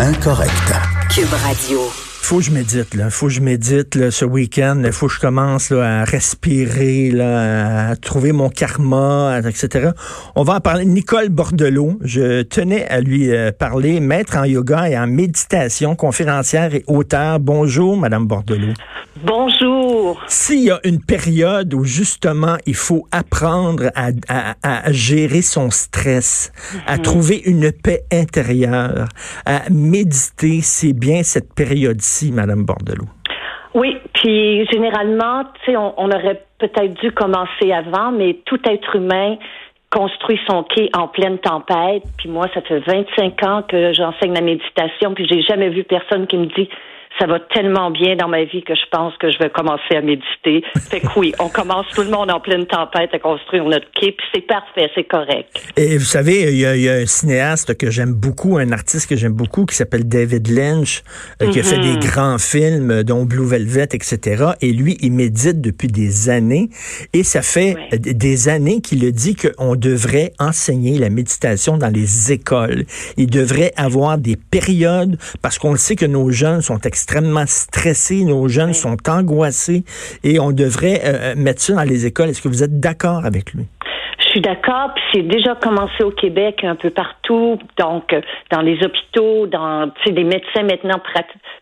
Incorrect. Cube Radio. Faut que je médite, là. Faut que je médite là, ce week-end. Il faut que je commence là, à respirer, là, à trouver mon karma, etc. On va en parler. Nicole Bordelot, je tenais à lui euh, parler, maître en yoga et en méditation, conférencière et auteur. Bonjour, Madame Bordelot. Bonjour. S'il y a une période où justement il faut apprendre à, à, gérer son stress, à mhm. trouver une paix intérieure, à méditer, c'est bien cette période-ci, Madame Bordelot. Oui, puis généralement, tu sais, on, on aurait peut-être dû commencer avant, mais tout être humain construit son quai en pleine tempête. Puis moi, ça fait 25 ans que j'enseigne la méditation, puis j'ai jamais vu personne qui me dit ça va tellement bien dans ma vie que je pense que je vais commencer à méditer. Fait que oui, on commence tout le monde en pleine tempête à construire notre quai, puis c'est parfait, c'est correct. Et vous savez, il y, a, un cinéaste que j'aime beaucoup, un artiste que j'aime beaucoup, qui s'appelle David Lynch, euh, qui a fait des mhm. grands films, euh, dont Blue Velvet, etc. Et lui, il médite depuis des années, et ça fait des années qu'il a dit qu'on devrait enseigner la méditation dans les écoles. Il devrait avoir des périodes, parce qu'on le sait que nos jeunes sont extrêmement extrêmement stressés, nos jeunes sont angoissés et on devrait euh, euh, mettre ça dans les écoles. Est-ce que vous êtes d'accord avec lui? Je suis d'accord, puis c'est déjà commencé au Québec un peu partout, donc euh, dans les hôpitaux, dans les médecins maintenant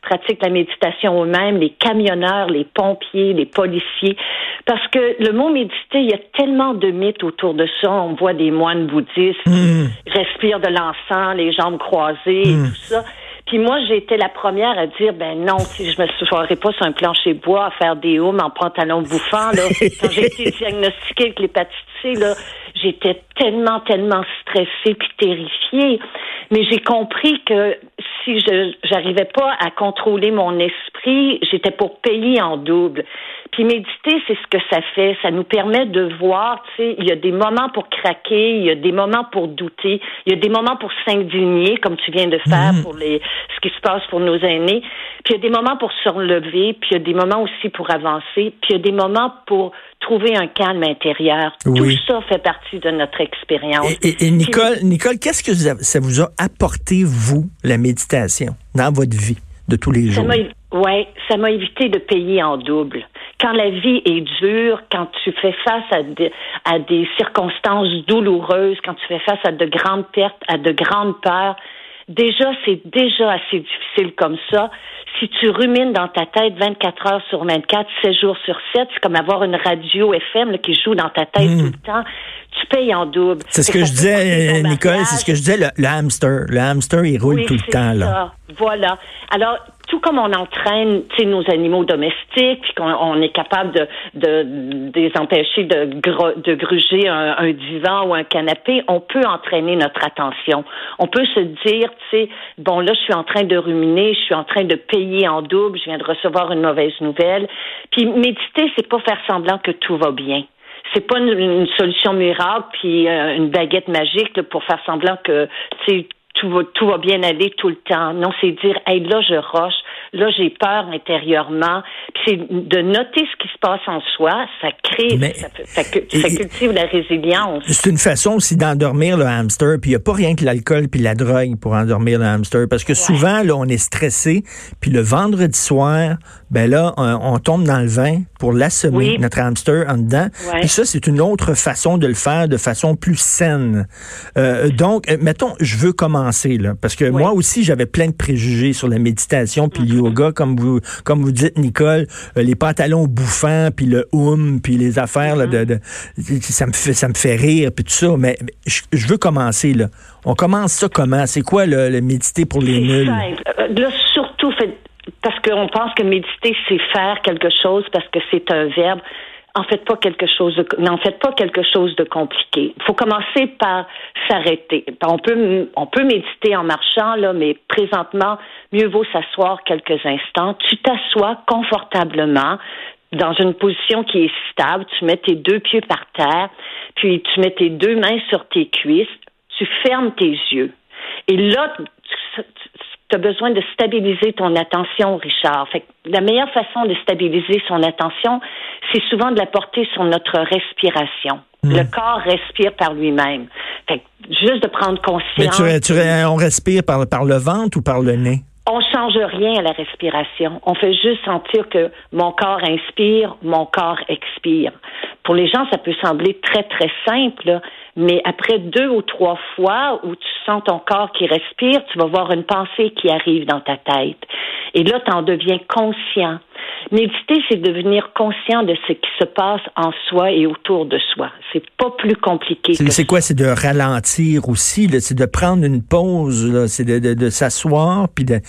pratiquent la méditation eux-mêmes, les camionneurs, les pompiers, les policiers, parce que le mot méditer, il y a tellement de mythes autour de ça. On voit des moines bouddhistes mmh. qui respirent de l'encens, les jambes croisées, et mmh. tout ça. Puis moi, j'ai été la première à dire, ben non, si je me soirais pas sur un plancher bois à faire des haumes en pantalon bouffant, là. Quand j'ai été diagnostiquée avec l'hépatite C, là, j'étais tellement, tellement stressée puis terrifiée. Mais j'ai compris que si je j'arrivais pas à contrôler mon esprit, j'étais pour payer en double. Puis méditer, c'est ce que ça fait. Ça nous permet de voir, tu sais, il y a des moments pour craquer, il y a des moments pour douter, il y a des moments pour s'indigner, comme tu viens de faire mhm. pour les ce qui se passe pour nos aînés. Puis il y a des moments pour se relever, puis il y a des moments aussi pour avancer, puis il y a des moments pour trouver un calme intérieur. Tout ça fait partie de notre expérience. Et, Nicole, Nicole, qu'est-ce que ça vous a apporté, vous, la méditation, dans votre vie de tous les jours? Oui, ça m'a évité de payer en double quand la vie est dure, quand tu fais face à, à des circonstances douloureuses, quand tu fais face à de grandes pertes, à de grandes peurs, déjà, c'est déjà assez difficile comme ça. Si tu rumines dans ta tête 24 heures sur 24, 7 jours sur 7, c'est comme avoir une radio FM qui joue dans ta tête hmm. tout le temps. Tu payes en double. C'est ce que, je disais, Nicole, c'est ce que je disais, le, hamster. Le hamster, il roule tout le temps. Là. Voilà. Alors, tout comme on entraîne nos animaux domestiques, puis qu'on est capable de, de, les empêcher de, de gruger un, un, divan ou un canapé, on peut entraîner notre attention. On peut se dire, tu sais, bon là, je suis en train de ruminer, je suis en train de payer en double, je viens de recevoir une mauvaise nouvelle. Puis méditer, c'est pas faire semblant que tout va bien c'est pas une, solution miracle puis euh, une baguette magique pour faire semblant que tout va, tout va bien aller tout le temps. Non, c'est dire, hey, là, je roche, là, j'ai peur intérieurement. Puis c'est de noter ce qui se passe en soi, ça crée, ça, ça, cultive la résilience. C'est une façon aussi d'endormir le hamster. Puis il n'y a pas rien que l'alcool puis la drogue pour endormir le hamster. Parce que souvent, là, on est stressé. Puis le vendredi soir, ben là, on, tombe dans le vin pour l'assommer, notre hamster en dedans. Puis ça, c'est une autre façon de le faire de façon plus saine. Euh, donc, euh, mettons, je veux commencer, là, parce que moi aussi, j'avais plein de préjugés sur la méditation puis le mm-hmm. yoga, comme vous, comme vous dites, Nicole, euh, les pantalons bouffants, puis le hum, puis les affaires, là, de, de, ça me fait, ça me fait rire, puis tout ça. Mais je, veux commencer, là. On commence ça comment? C'est quoi, le, le méditer pour les nuls? Là, surtout, fait parce qu'on pense que méditer, c'est faire quelque chose parce que c'est un verbe. En fait pas quelque chose de, n'en faites pas quelque chose de compliqué. Il faut commencer par s'arrêter. On peut, on peut méditer en marchant, là, mais présentement, mieux vaut s'asseoir quelques instants. Tu t'assois confortablement dans une position qui est stable. Tu mets tes deux pieds par terre, puis tu mets tes deux mains sur tes cuisses. Tu fermes tes yeux. Et là, tu as besoin de stabiliser ton attention, Richard. Fait la meilleure façon de stabiliser son attention, c'est souvent de la porter sur notre respiration. Hmm. Le corps respire par lui-même. Fait juste de prendre conscience. Mais tu, on respire par, par le ventre ou par le nez? On change rien à la respiration. On fait juste sentir que mon corps inspire, mon corps expire. Pour les gens, ça peut sembler très, très simple, mais après deux ou trois fois où tu sens ton corps qui respire, tu vas voir une pensée qui arrive dans ta tête. Et là, tu en deviens conscient. Méditer, c'est devenir conscient de ce qui se passe en soi et autour de soi. C'est pas plus compliqué. C'est quoi? C'est de ralentir aussi, c'est de prendre une pause, c'est de, de, de s'asseoir puis de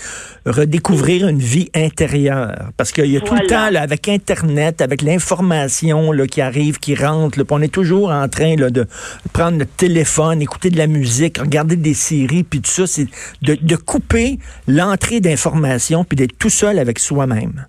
redécouvrir une vie intérieure. Parce qu'il y a tout le temps, là, avec Internet, avec l'information qui arrive, qui rentre, là, on est toujours en train là, de prendre notre téléphone, écouter de la musique, regarder des séries, puis tout ça, c'est de, de couper l'entrée d'information puis d'être tout seul avec soi-même.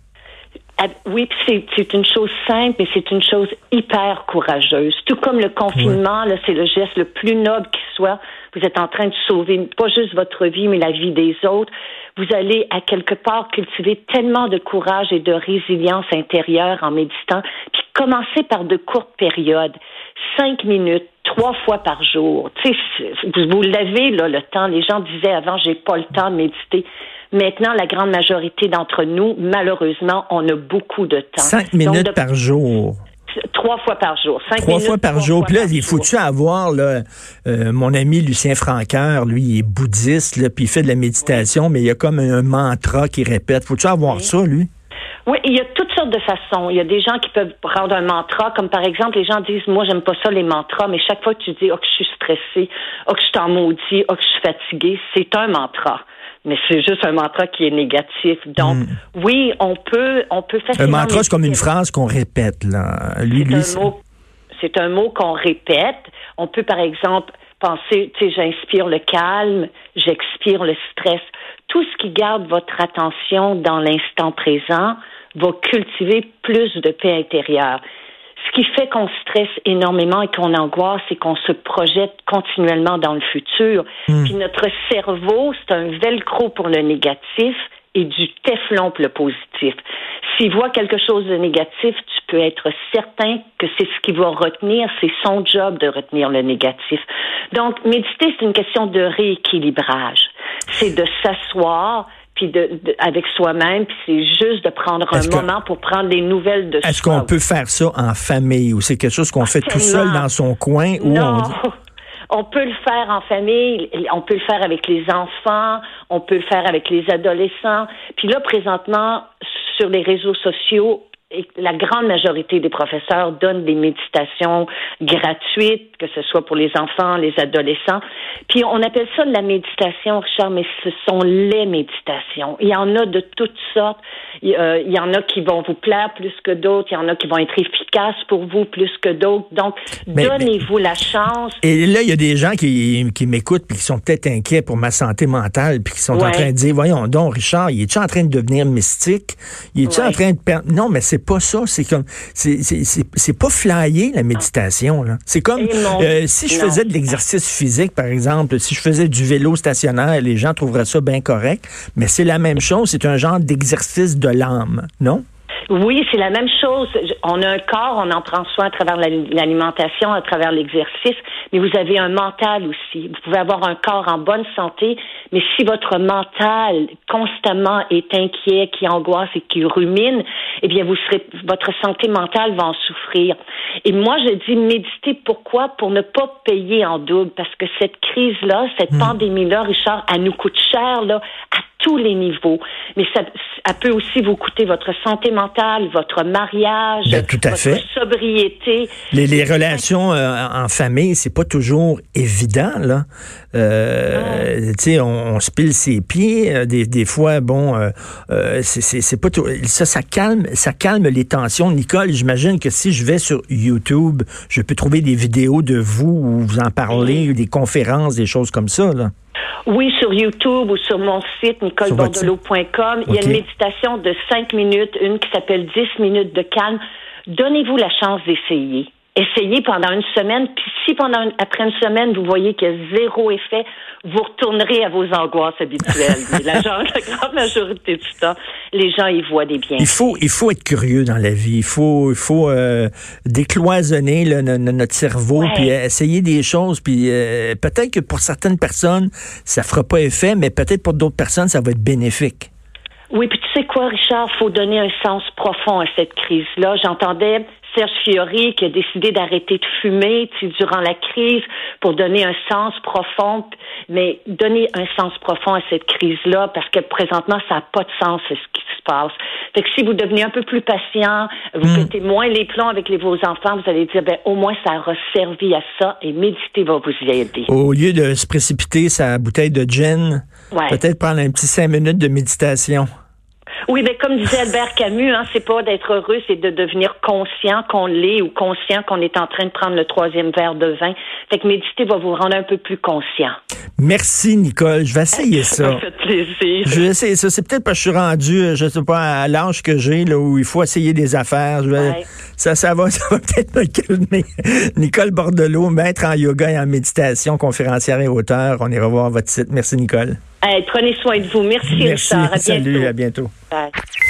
Oui, c'est une chose simple et c'est une chose hyper courageuse. Tout comme le confinement, là, c'est le geste le plus noble qui soit. Vous êtes en train de sauver pas juste votre vie, mais la vie des autres. Vous allez à quelque part cultiver tellement de courage et de résilience intérieure en méditant. Puis commencez par de courtes périodes, cinq minutes, trois fois par jour. Tu sais, vous l'avez là le temps. Les gens disaient avant, j'ai pas le temps de méditer. Maintenant, la grande majorité d'entre nous, malheureusement, on a beaucoup de temps. Cinq minutes par jour. Trois fois par jour. Cinq trois fois par jour. Puis là, il faut-tu avoir, là, euh, mon ami Lucien Franqueur, lui, il est bouddhiste, là, puis il fait de la méditation, mais il y a comme un, mantra qu'il répète. Faut-tu avoir ça, lui? Oui, il y a toutes sortes de façons. Il y a des gens qui peuvent prendre un mantra, comme par exemple, les gens disent, moi, j'aime pas ça, les mantras, mais chaque fois que tu dis, oh, que je suis stressé, oh, que je suis en maudit, oh, que je suis fatigué, c'est un mantra mais c'est juste un mantra qui est négatif. Donc, hmm. oui, on peut, on peut facilement. Un mantra, c'est comme une phrase qu'on répète, là. Lui, c'est un mot, qu'on répète. On peut, par exemple, penser, tu sais, j'inspire le calme, j'expire le stress. Tout ce qui garde votre attention dans l'instant présent va cultiver plus de paix intérieure. Qui fait qu'on stresse énormément et qu'on angoisse, c'est qu'on se projette continuellement dans le futur. Hmm. Puis notre cerveau, c'est un velcro pour le négatif et du téflon pour le positif. S'il voit quelque chose de négatif, tu peux être certain que c'est ce qu'il va retenir, c'est son job de retenir le négatif. Donc, méditer, c'est une question de rééquilibrage. C'est de s'asseoir, puis de, avec soi-même, puis c'est juste de prendre un moment pour prendre des nouvelles de Est-ce qu'on peut faire ça en famille ou c'est quelque chose qu'on fait tout seul dans son coin ou on on peut le faire en famille, on peut le faire avec les enfants, on peut le faire avec les adolescents. Puis là, présentement, sur les réseaux sociaux, et la grande majorité des professeurs donnent des méditations gratuites, que ce soit pour les enfants, les adolescents. Puis on appelle ça de la méditation, Richard, mais ce sont les méditations. Il y en a de toutes sortes. Il, euh, y en a qui vont vous plaire plus que d'autres. Il y en a qui vont être efficaces pour vous plus que d'autres. Donc, donnez-vous la chance. Et là, il y a des gens qui, qui m'écoutent puis qui sont peut-être inquiets pour ma santé mentale puis qui sont en train de dire, voyons donc, Richard, il est-tu en train de devenir mystique? Il est-tu en train de perdre... Non, mais c'est c'est pas ça. C'est comme, c'est pas flyer la méditation. C'est comme euh, si je faisais de l'exercice physique, par exemple, si je faisais du vélo stationnaire, les gens trouveraient ça bien correct. Mais c'est la même chose. C'est un genre d'exercice de l'âme, non? Oui, c'est la même chose. On a un corps, on en prend soin à travers l'alimentation, à travers l'exercice, mais vous avez un mental aussi. Vous pouvez avoir un corps en bonne santé, mais si votre mental constamment est inquiet, qui angoisse et qui rumine, eh bien, vous serez, votre santé mentale va en souffrir. Et moi, je dis méditer. Pourquoi? Pour ne pas payer en double, parce que cette crise-là, cette hmm. pandémie-là, Richard, elle nous coûte cher, là, à tous les niveaux. Mais ça, ça peut aussi vous coûter votre santé mentale, votre mariage, ben, tout à votre fait. sobriété. Les, les relations euh, en famille, c'est pas toujours évident là. Euh, tu sais, on, on, se pile ses pieds. Euh, des, des fois, bon, euh, euh c'est pas tout. Ça, ça calme, ça calme les tensions. Nicole, j'imagine que si je vais sur YouTube, je peux trouver des vidéos de vous où vous en parlez, des conférences, des choses comme ça là. Oui, sur YouTube ou sur mon site nicolebordelot.com. Il y a une méditation de 5 minutes, une qui s'appelle 10 minutes de calme. Donnez-vous la chance d'essayer essayez pendant une semaine, puis si pendant après une semaine, vous voyez qu'il y a zéro effet, vous retournerez à vos angoisses habituelles. la, grande majorité du temps, les gens y voient des biens. Il faut, il faut être curieux dans la vie. Il faut, il faut euh, décloisonner notre cerveau, puis essayer des choses. Puis euh, peut-être que pour certaines personnes, ça fera pas effet, mais peut-être pour d'autres personnes, ça va être bénéfique. Oui, puis tu sais quoi, Richard, faut donner un sens profond à cette crise-là. J'entendais Serge Fiori qui a décidé d'arrêter de fumer durant la crise pour donner un sens profond, mais donner un sens profond à cette crise-là parce que présentement, ça n'a pas de sens ce qui se passe. Fait que si vous devenez un peu plus patient, vous hmm. pétez moins les plombs avec vos enfants, vous allez dire, ben, au moins, ça aura servi à ça et méditer va vous y aider. Au lieu de se précipiter sa bouteille de gin, peut-être prendre un petit cinq minutes de méditation. Oui, mais comme disait Albert Camus, hein, c'est pas d'être heureux, c'est de devenir conscient qu'on l'est ou conscient qu'on est en train de prendre le troisième verre de vin. Fait que méditer va vous rendre un peu plus conscient. Merci, Nicole. Je vais essayer ça. ça fait plaisir. Je vais essayer ça. C'est peut-être parce que je suis rendu, euh, je sais pas, à l'âge que j'ai, là, où il faut essayer des affaires. Ça, ça va, ça va peut-être me calmer. Nicole Bordelot, maître en yoga et en méditation, conférencière et auteur. On ira voir votre site. Merci, Nicole prenez soin de vous. Merci, Merci. Richard. À Salut, à bientôt.